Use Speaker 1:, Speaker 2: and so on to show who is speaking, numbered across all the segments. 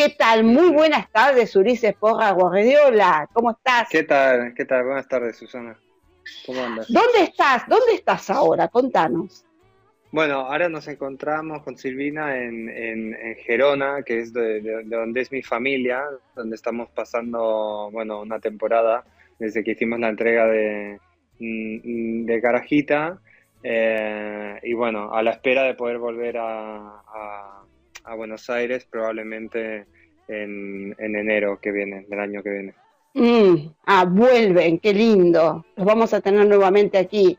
Speaker 1: ¿Qué tal? Muy buenas tardes, Ulises Porra Guardiola. ¿Cómo estás?
Speaker 2: ¿Qué tal? ¿Qué tal? Buenas tardes, Susana.
Speaker 1: ¿Cómo andas? ¿Dónde estás? ¿Dónde estás ahora? Contanos.
Speaker 2: Bueno, ahora nos encontramos con Silvina en, Gerona, que es de, donde es mi familia, donde estamos pasando, bueno, una temporada desde que hicimos la entrega de, mm, de Carajita. Eh, y bueno, a la espera de poder volver a a Buenos Aires probablemente en, enero que viene, del año que viene.
Speaker 1: Mm, ah, vuelven, qué lindo. Los vamos a tener nuevamente aquí.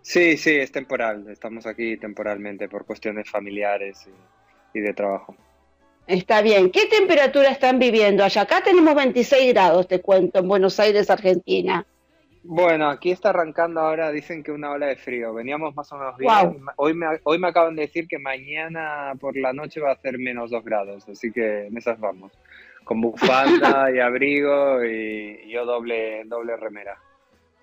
Speaker 2: Sí, sí, es temporal. Estamos aquí temporalmente por cuestiones familiares y, y de trabajo.
Speaker 1: Está bien. ¿Qué temperatura están viviendo allá? Acá tenemos 26 grados, te cuento, en Buenos Aires, Argentina.
Speaker 2: Bueno, aquí está arrancando ahora, dicen que una ola de frío. Veníamos más o menos bien. Hoy, me, hoy me acaban de decir que mañana por la noche va a ser menos dos grados, así que en esas vamos. Con bufanda y abrigo y, yo doble, doble remera.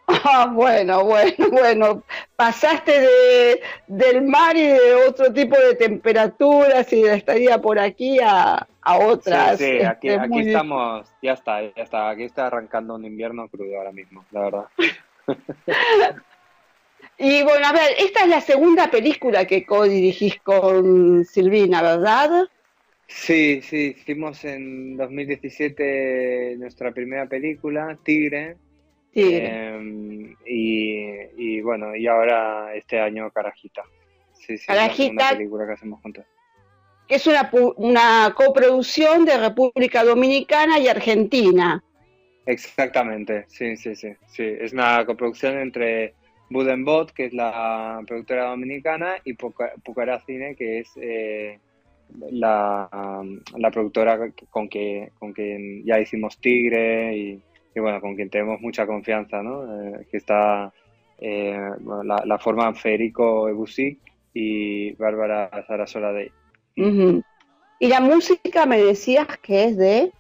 Speaker 1: Ah, bueno, bueno, bueno. Pasaste de, del mar y de otro tipo de temperaturas y de estadía por aquí a, a otras.
Speaker 2: Sí, sí aquí, este, aquí estamos, ya está, ya está. Aquí está arrancando un invierno crudo ahora mismo, la verdad.
Speaker 1: y bueno, a ver, esta es la segunda película que co-dirigís con Silvina, ¿verdad?
Speaker 2: Sí, sí, hicimos en 2017 nuestra primera película, Tigre. Em, y, bueno, y ahora este año Carajita. Sí, sí,
Speaker 1: Carajita.
Speaker 2: Película que hacemos juntos
Speaker 1: que es una, una coproducción de República Dominicana y Argentina.
Speaker 2: Exactamente, sí, sí, sí, sí. Es una coproducción entre Budenbot, que es la productora dominicana, y Pucará Cine, que es eh, la, la, productora con que con quien ya hicimos Tigre y, bueno, con quien tenemos mucha confianza, ¿no? Eh, que está eh, la, la forma Federico Ebusic y Bárbara Sarasola de
Speaker 1: Y la música me decías que es de...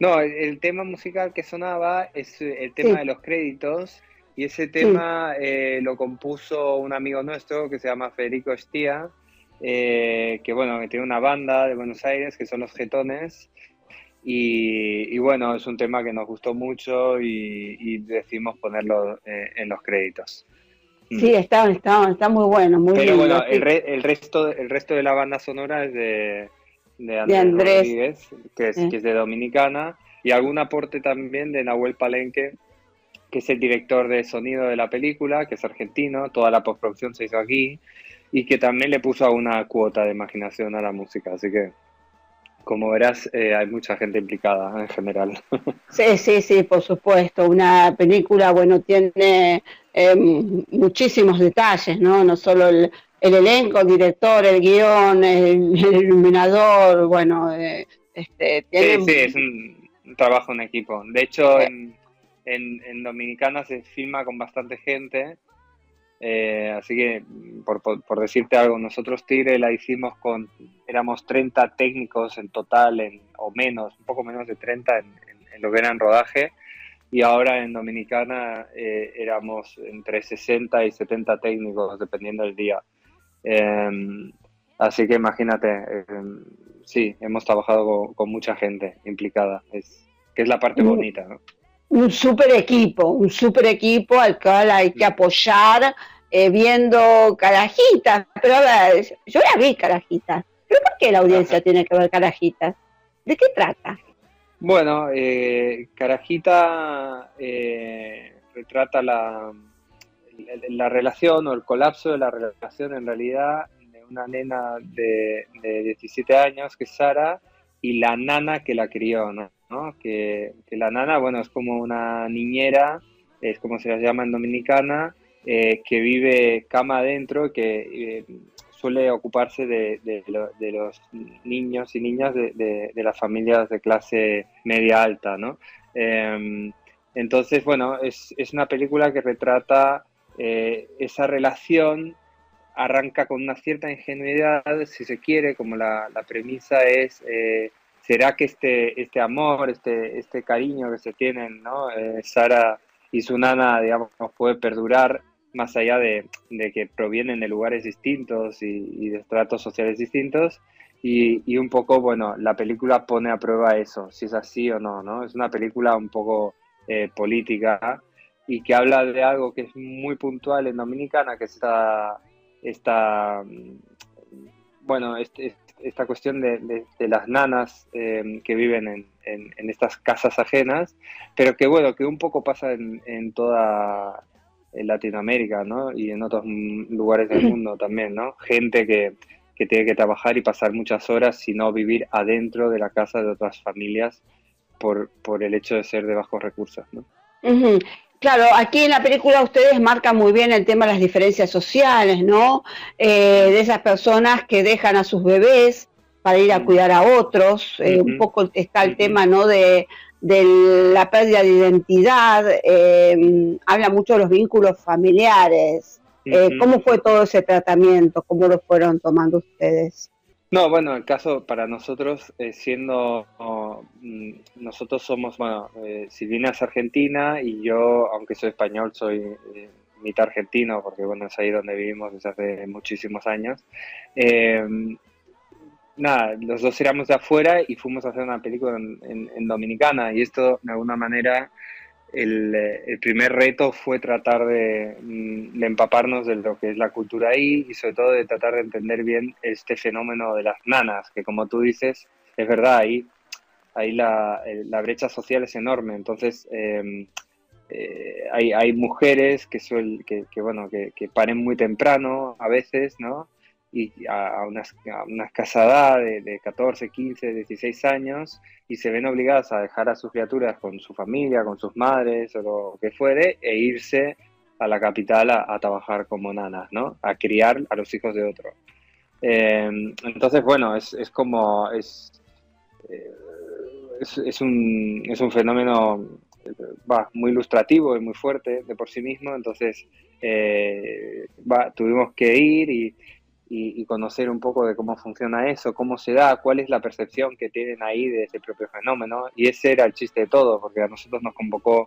Speaker 2: No, el, tema musical que sonaba es eh, el tema de los créditos y ese tema eh, lo compuso un amigo nuestro que se llama Federico Estía, eh, que bueno, que tiene una banda de Buenos Aires que son los Getones y, bueno, es un tema que nos gustó mucho y, decidimos ponerlo en los créditos.
Speaker 1: Sí, está, está, está muy bueno, muy
Speaker 2: Pero bueno, el, el, resto, el resto de la banda sonora es de, de Andrés, Rodríguez, que es, que es de Dominicana, y algún aporte también de Nahuel Palenque, que es el director de sonido de la película, que es argentino, toda la postproducción se hizo aquí, y que también le puso una cuota de imaginación a la música, así que como verás, eh, hay mucha gente implicada en general.
Speaker 1: Sí, sí, sí, por supuesto. Una película, bueno, tiene eh, muchísimos detalles, ¿no? No solo el, elenco, el director, el guion, el, iluminador, bueno, eh, este,
Speaker 2: tiene... Sí, sí, es un, trabajo en equipo. De hecho, en, en, Dominicana se filma con bastante gente, eh, así que, por, por, decirte algo, nosotros Tigre la hicimos con, éramos 30 técnicos en total, en, o menos, un poco menos de 30 en, en lo que era en rodaje, y ahora en Dominicana eh, éramos entre 60 y 70 técnicos, dependiendo del día. Em, así que imagínate, em, sí, hemos trabajado con, mucha gente implicada, es, que es la parte bonita. ¿no?
Speaker 1: Un super equipo, un super equipo al cual hay que apoyar eh, viendo carajitas. Pero a ver, yo ya vi carajitas. ¿Pero por qué la audiencia tiene que ver carajitas? ¿De qué trata?
Speaker 2: Bueno, eh, Carajita eh, retrata la, la, relación o el colapso de la relación en realidad de una nena de, 17 años, que es Sara, y la nana que la crió, ¿no? Que, la nana, bueno, es como una niñera, es como se la llama en Dominicana, eh, que vive cama adentro, que suele ocuparse de, de, los niños y niñas de, las familias de clase media alta, ¿no? Em, entonces, bueno, es, es, una película que retrata eh, esa relación, arranca con una cierta ingenuidad, si se quiere, como la, la premisa es, eh, ¿será que este, este amor, este, este cariño que se tienen, ¿no? Eh, Sara y su nana, digamos, puede perdurar más allá de, que provienen de lugares distintos y, de estratos sociales distintos. Y, un poco, bueno, la película pone a prueba eso, si es así o no, ¿no? Es una película un poco eh, política y que habla de algo que es muy puntual en Dominicana, que es esta, mm, bueno, esta cuestión de, las nanas eh, que viven en, en, estas casas ajenas, pero que bueno, que un poco pasa en, en toda Latinoamérica, ¿no? Y en otros lugares del mundo también, ¿no? Gente que, que tiene que trabajar y pasar muchas horas, sino vivir adentro de la casa de otras familias por, por el hecho de ser de bajos recursos, ¿no?
Speaker 1: Claro, aquí en la película ustedes marcan muy bien el tema de las diferencias sociales, ¿no? Eh, de esas personas que dejan a sus bebés para ir a cuidar a otros. Eh, un poco está el tema, ¿no? De, la pérdida de identidad. Eh, habla mucho de los vínculos familiares. ¿Cómo fue todo ese tratamiento? ¿Cómo lo fueron tomando ustedes?
Speaker 2: No, bueno, el caso para nosotros, eh, siendo, mm, nosotros somos, bueno, eh, Silvina es argentina y yo, aunque soy español, soy eh, mitad argentino, porque bueno, es ahí donde vivimos desde hace muchísimos años. Em, nada, los dos éramos de afuera y fuimos a hacer una película en Dominicana y esto de alguna manera eh, el, primer reto fue tratar mm, de, empaparnos de lo que es la cultura ahí y sobre todo de tratar de entender bien este fenómeno de las nanas, que como tú dices, es verdad, ahí, ahí la, brecha social es enorme. Entonces, em, eh, hay, hay, mujeres que, suel, que, bueno, que, que, paren muy temprano a veces, ¿no? Y a, unas, a una escasa de, de, 14, 15, 16 años y se ven obligadas a dejar a sus criaturas con su familia, con sus madres o lo que fuere e irse a la capital a, trabajar como nanas, ¿no? A criar a los hijos de otro. Eh, entonces, bueno, es, es como... Es, eh, es, un, es un fenómeno va, muy ilustrativo y muy fuerte de por sí mismo, entonces eh, tuvimos que ir y, y, conocer un poco de cómo funciona eso, cómo se da, cuál es la percepción que tienen ahí de ese propio fenómeno. Y ese era el chiste de todo, porque a nosotros nos convocó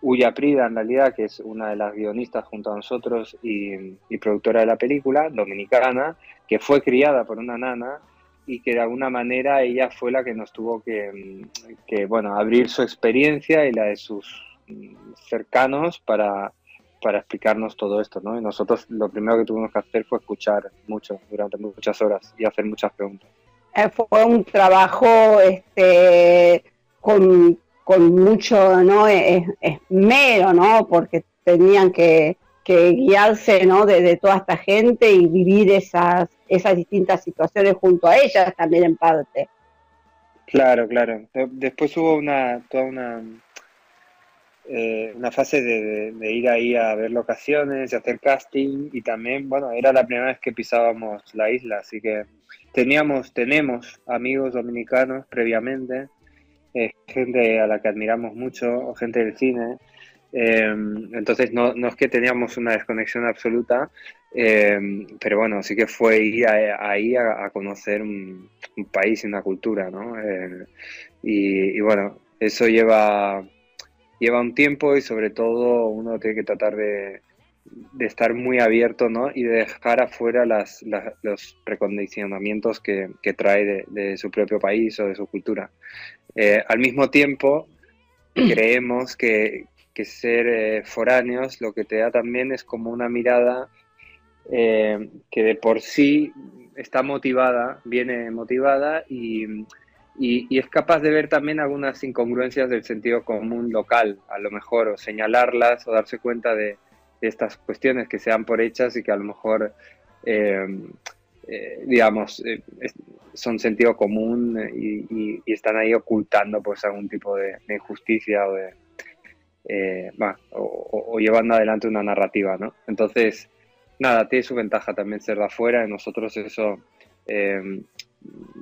Speaker 2: Uya Prida, en realidad, que es una de las guionistas junto a nosotros y, productora de la película, dominicana, que fue criada por una nana y que de alguna manera ella fue la que nos tuvo que, que bueno, abrir su experiencia y la de sus cercanos para para explicarnos todo esto, ¿no? Y nosotros lo primero que tuvimos que hacer fue escuchar mucho, durante muchas horas y hacer muchas preguntas.
Speaker 1: Eh, fue un trabajo este, con, mucho ¿no? esmero, ¿no? Porque tenían que, guiarse ¿no? De, toda esta gente y vivir esas, esas distintas situaciones junto a ellas también en parte.
Speaker 2: Claro, claro. Después hubo una, toda una, eh, una fase de, ir ahí a ver locaciones, y hacer casting y también, bueno, era la primera vez que pisábamos la isla, así que teníamos, tenemos amigos dominicanos previamente, eh, gente a la que admiramos mucho, gente del cine, eh, entonces no, no, es que teníamos una desconexión absoluta, pero bueno, sí que fue ir ahí a, conocer un, país y una cultura, ¿no? y bueno, eso lleva lleva un tiempo y sobre todo uno tiene que tratar de, estar muy abierto ¿no? y de dejar afuera las, los precondicionamientos que, trae de, su propio país o de su cultura. Eh, al mismo tiempo, creemos que, ser eh, foráneos lo que te da también es como una mirada eh, que de por sí está motivada, viene motivada y y, es capaz de ver también algunas incongruencias del sentido común local, a lo mejor, o señalarlas o darse cuenta de, estas cuestiones que sean por hechas y que a lo mejor, eh, eh, digamos, eh, son sentido común y, están ahí ocultando pues algún tipo de, injusticia o, de, o, llevando adelante una narrativa, ¿no? Entonces, nada, tiene su ventaja también ser de afuera y nosotros eso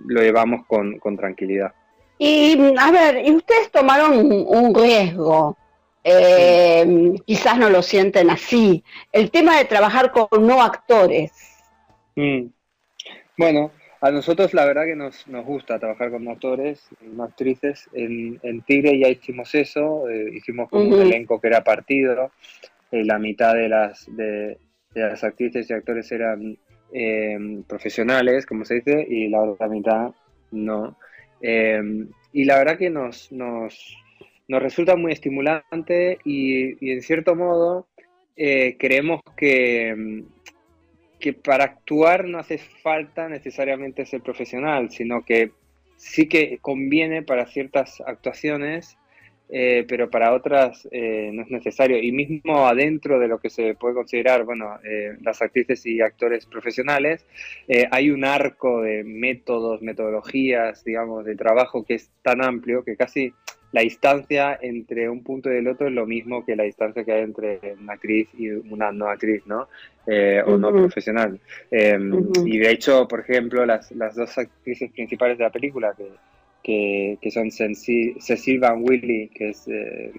Speaker 2: lo llevamos con, tranquilidad.
Speaker 1: Y a ver, y ustedes tomaron un, riesgo, eh, quizás no lo sienten así, el tema de trabajar con no actores.
Speaker 2: Mm. Bueno, a nosotros la verdad que nos, gusta trabajar con actores, no actrices. En, en Tigre ya hicimos eso, eh, hicimos como un elenco que era partido, eh, la mitad de las, de, de, las actrices y actores eran em, profesionales, como se dice, y la otra mitad no. Em, y la verdad que nos, nos, nos resulta muy estimulante y, en cierto modo eh, creemos que, que para actuar no hace falta necesariamente ser profesional, sino que sí que conviene para ciertas actuaciones eh, pero para otras eh, no es necesario. Y mismo adentro de lo que se puede considerar, bueno, eh, las actrices y actores profesionales, hay un arco de métodos, metodologías, digamos, de trabajo que es tan amplio que casi la distancia entre un punto y el otro es lo mismo que la distancia que hay entre una actriz y una no actriz, ¿no? o no profesional. Y de hecho, por ejemplo, las, las dos actrices principales de la película, que que, son Cecil Van Willy, que es eh,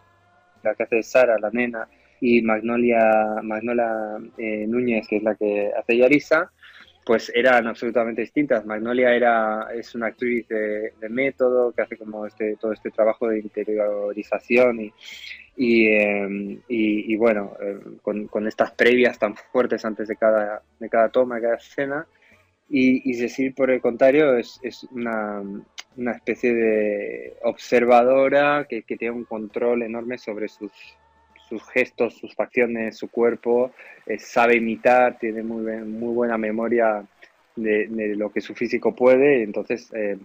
Speaker 2: la que hace Sara, la nena, y Magnolia, Magnolia eh, Núñez, que es la que hace Yarisa, pues eran absolutamente distintas. Magnolia era, es una actriz de, método que hace como este, todo este trabajo de interiorización y, y, em, bueno, em, con, con, estas previas tan fuertes antes de cada, de cada toma, de cada escena. Y, y Cecil, por el contrario, es, es una, una especie de observadora que, tiene un control enorme sobre sus, sus gestos, sus facciones, su cuerpo, eh, sabe imitar, tiene muy, muy buena memoria de, lo que su físico puede, entonces eh,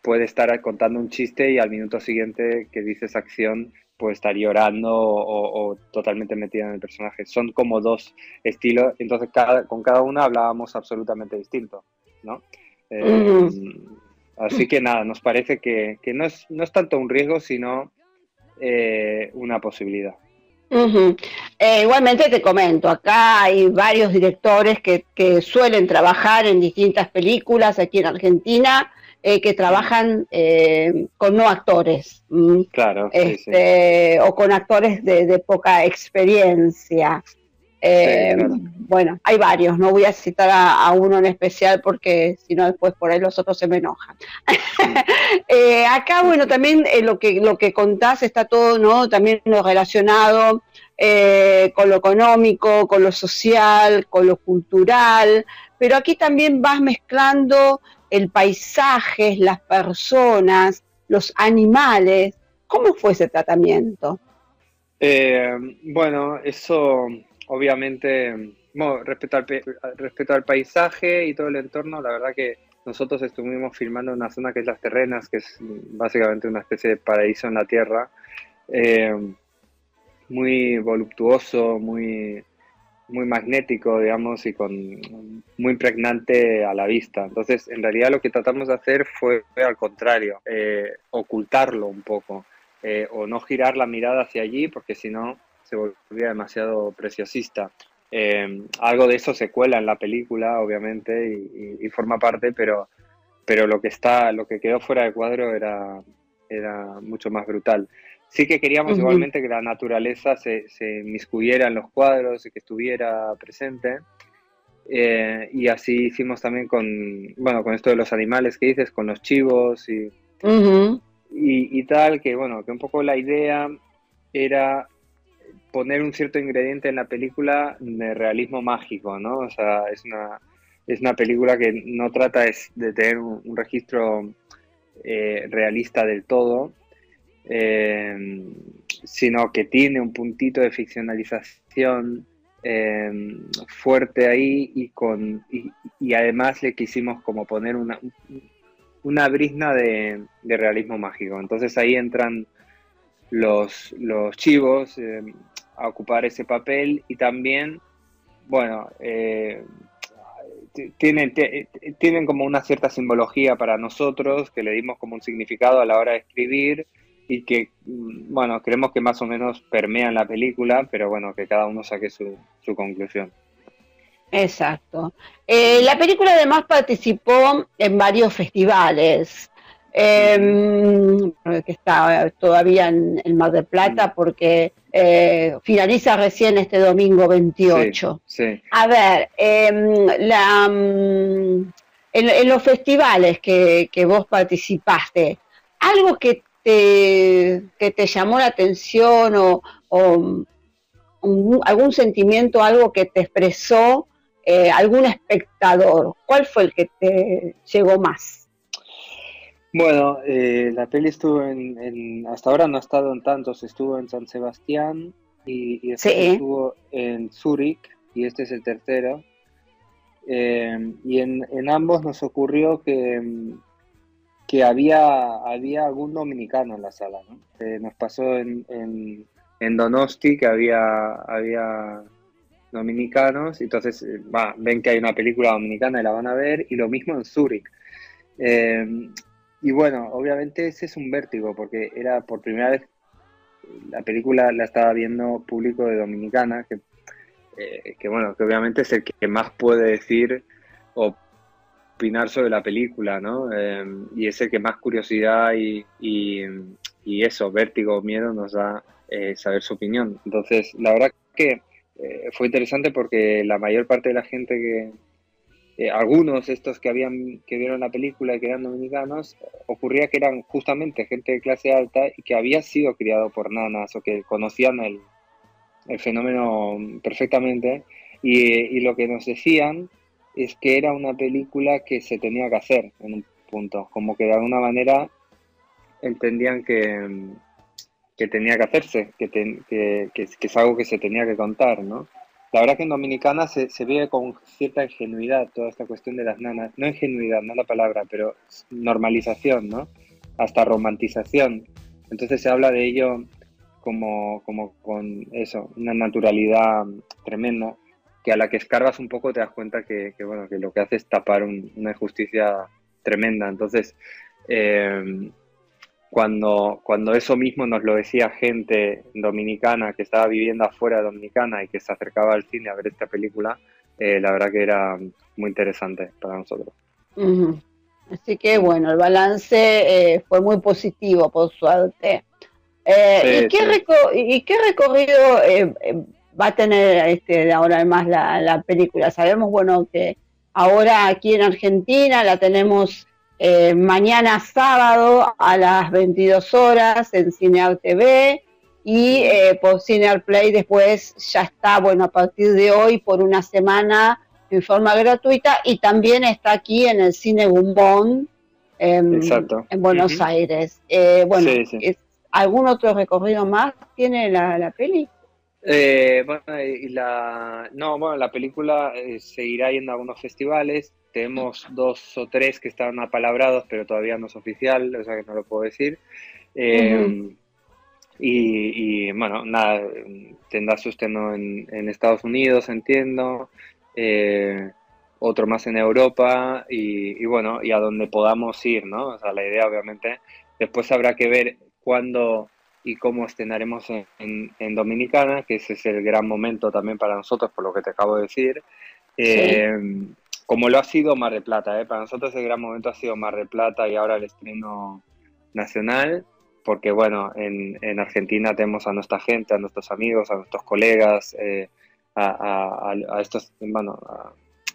Speaker 2: puede estar contando un chiste y al minuto siguiente que dice acción puede estar llorando o, totalmente metida en el personaje. Son como dos estilos, entonces cada, con cada una hablábamos absolutamente distinto, ¿no? Eh, Así que nada, nos parece que, no, es, no es tanto un riesgo, sino eh, una posibilidad.
Speaker 1: Eh, igualmente te comento, acá hay varios directores que, suelen trabajar en distintas películas aquí en Argentina, eh, que trabajan con no actores.
Speaker 2: Claro.
Speaker 1: Este, o con actores de poca experiencia. Eh, bueno, hay varios, no voy a citar a, uno en especial porque si no después por ahí los otros se me enojan. Eh, acá, bueno, también eh, lo, que, lo que contás está todo, ¿no? También lo relacionado con lo económico, con lo social, con lo cultural, pero aquí también vas mezclando el paisaje, las personas, los animales. ¿Cómo fue ese tratamiento?
Speaker 2: bueno, eso obviamente, respecto, al, respecto al paisaje y todo el entorno, la verdad que nosotros estuvimos filmando una zona que es Las Terrenas, que es básicamente una especie de paraíso en la tierra, eh, muy voluptuoso, muy, muy magnético, digamos, y con muy impregnante a la vista. Entonces, en realidad lo que tratamos de hacer fue al contrario, eh, ocultarlo un poco, eh, o no girar la mirada hacia allí, porque si no se volvía demasiado preciosista. Eh, algo de eso se cuela en la película, obviamente, y, forma parte, pero, pero lo que está, lo que quedó fuera de cuadro era, era mucho más brutal. Sí que queríamos igualmente que la naturaleza se, se inmiscuyera en los cuadros y que estuviera presente. Eh, y así hicimos también con, bueno, con esto de los animales que dices, con los chivos y, y, y, tal, que bueno, que un poco la idea era poner un cierto ingrediente en la película de realismo mágico, ¿no? O sea, es una, es una película que no trata de, tener un, registro eh, realista del todo, eh, sino que tiene un puntito de ficcionalización eh, fuerte ahí y, con, y, además le quisimos como poner una, una brizna de, de realismo mágico. Entonces ahí entran los, los chivos, a ocupar ese papel y también, bueno, tienen, tienen como una cierta simbología para nosotros que le dimos como un significado a la hora de escribir y que, mm, bueno, creemos que más o menos permean la película, pero bueno, que cada uno saque su, su conclusión.
Speaker 1: Exacto. Eh, la película además participó en varios festivales. Em, que está todavía en el Mar del Plata mm. porque eh, finaliza recién este domingo 28. A ver, em, la, mm, en, los festivales que, vos participaste, algo que te, que te llamó la atención o, algún sentimiento, algo que te expresó eh, algún espectador? ¿Cuál fue el que te llegó más?
Speaker 2: Bueno, eh, la peli estuvo en, hasta ahora no ha estado en tantos, estuvo en San Sebastián y, estuvo en Zúrich y este es el tercero. Eh, y en, ambos nos ocurrió que, que había, había algún dominicano en la sala. nos pasó en, en, Donosti que había, había dominicanos, entonces ven que hay una película dominicana y la van a ver, y lo mismo en Zúrich. Eh, y bueno, obviamente ese es un vértigo, porque era por primera vez, la película la estaba viendo público de Dominicana, que, eh, que bueno, que obviamente es el que más puede decir o opinar sobre la película, ¿no? Eh, y es el que más curiosidad y, y, eso, vértigo, miedo nos da eh, saber su opinión. Entonces, la verdad que fue interesante porque la mayor parte de la gente que, eh, algunos estos que habían que vieron la película y que eran dominicanos, ocurría que eran justamente gente de clase alta y que había sido criado por nanas o que conocían el, el fenómeno perfectamente y, lo que nos decían es que era una película que se tenía que hacer en un punto, como que de alguna manera entendían que, que tenía que hacerse, que, que, que, es algo que se tenía que contar, ¿no? La verdad que en Dominicana se, se ve con cierta ingenuidad toda esta cuestión de las nanas. No ingenuidad, no la palabra, pero normalización, ¿no? Hasta romantización. Entonces se habla de ello como, como con eso, una naturalidad tremenda, que a la que escarbas un poco te das cuenta que, bueno, que lo que hace es tapar una injusticia tremenda. Entonces, eh, cuando, cuando eso mismo nos lo decía gente dominicana que estaba viviendo afuera de Dominicana y que se acercaba al cine a ver esta película, eh, la verdad que era muy interesante para nosotros.
Speaker 1: Así que bueno, el balance eh, fue muy positivo, por suerte. Eh, ¿y, qué ¿y, qué recorrido va a tener este, ahora más la, la película? Sabemos, bueno, que ahora aquí en Argentina la tenemos eh, mañana sábado a las 22 horas en Cinear TV y eh, por Cinear Play después ya está, bueno, a partir de hoy por una semana en forma gratuita y también está aquí en el Cine Bumbón en Buenos Aires. Eh, bueno, ¿algún otro recorrido más tiene la, la peli?
Speaker 2: bueno, y la, no, bueno, la película seguirá yendo a algunos festivales. Tenemos dos o tres que están apalabrados, pero todavía no es oficial, o sea que no lo puedo decir. Eh, y, bueno, nada, tendrá su estreno en, Estados Unidos, entiendo. Eh, otro más en Europa y, bueno, y a donde podamos ir, ¿no? O sea, la idea obviamente, después habrá que ver cuándo y cómo estrenaremos en, Dominicana, que ese es el gran momento también para nosotros, por lo que te acabo de decir. Eh, como lo ha sido Mar de Plata, ¿eh? para nosotros el gran momento ha sido Mar de Plata y ahora el estreno nacional, porque bueno, en, en Argentina tenemos a nuestra gente, a nuestros amigos, a nuestros colegas, eh, a, estos, bueno,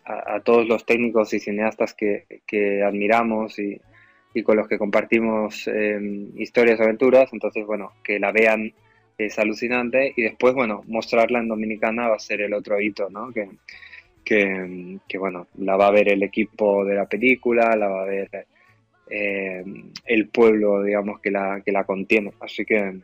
Speaker 2: a, todos los técnicos y cineastas que, admiramos y, con los que compartimos eh, historias, aventuras, entonces bueno, que la vean es alucinante y después bueno, mostrarla en Dominicana va a ser el otro hito, ¿no? Que, bueno, la va a ver el equipo de la película, la va a ver eh, el pueblo, digamos, que la, que la contiene. Así que,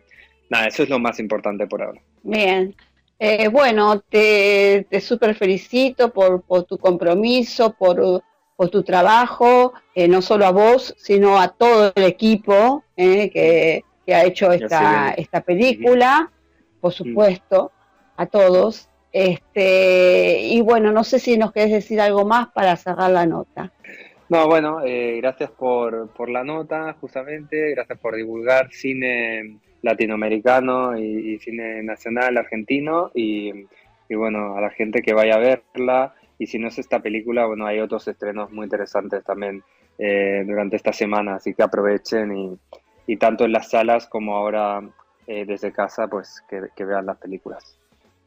Speaker 2: nada, eso es lo más importante por ahora.
Speaker 1: Bien. Eh, bueno, te, te súper felicito por, por, tu compromiso, por, por tu trabajo, eh, no solo a vos, sino a todo el equipo que, que, ha hecho esta, esta película, por mm. supuesto, a todos. Este, y bueno, no sé si nos querés decir algo más para cerrar la nota.
Speaker 2: No, bueno, eh, gracias por, por, la nota, justamente, gracias por divulgar cine latinoamericano y, cine nacional argentino y, bueno, a la gente que vaya a verla y si no es esta película, bueno, hay otros estrenos muy interesantes también eh, durante esta semana, así que aprovechen y, y tanto en las salas como ahora eh, desde casa, pues que vean las películas.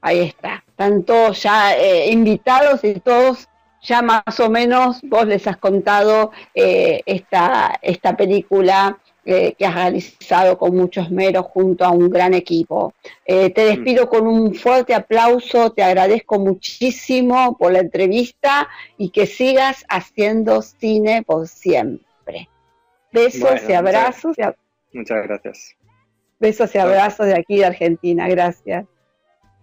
Speaker 1: Ahí está. Están todos ya eh, invitados y todos ya más o menos vos les has contado eh, esta, esta película eh, que has realizado con mucho esmero junto a un gran equipo. Eh, te despido con un fuerte aplauso, te agradezco muchísimo por la entrevista y que sigas haciendo cine por siempre. Besos y abrazos.
Speaker 2: Muchas, gracias.
Speaker 1: Besos y abrazos de aquí de Argentina. Gracias.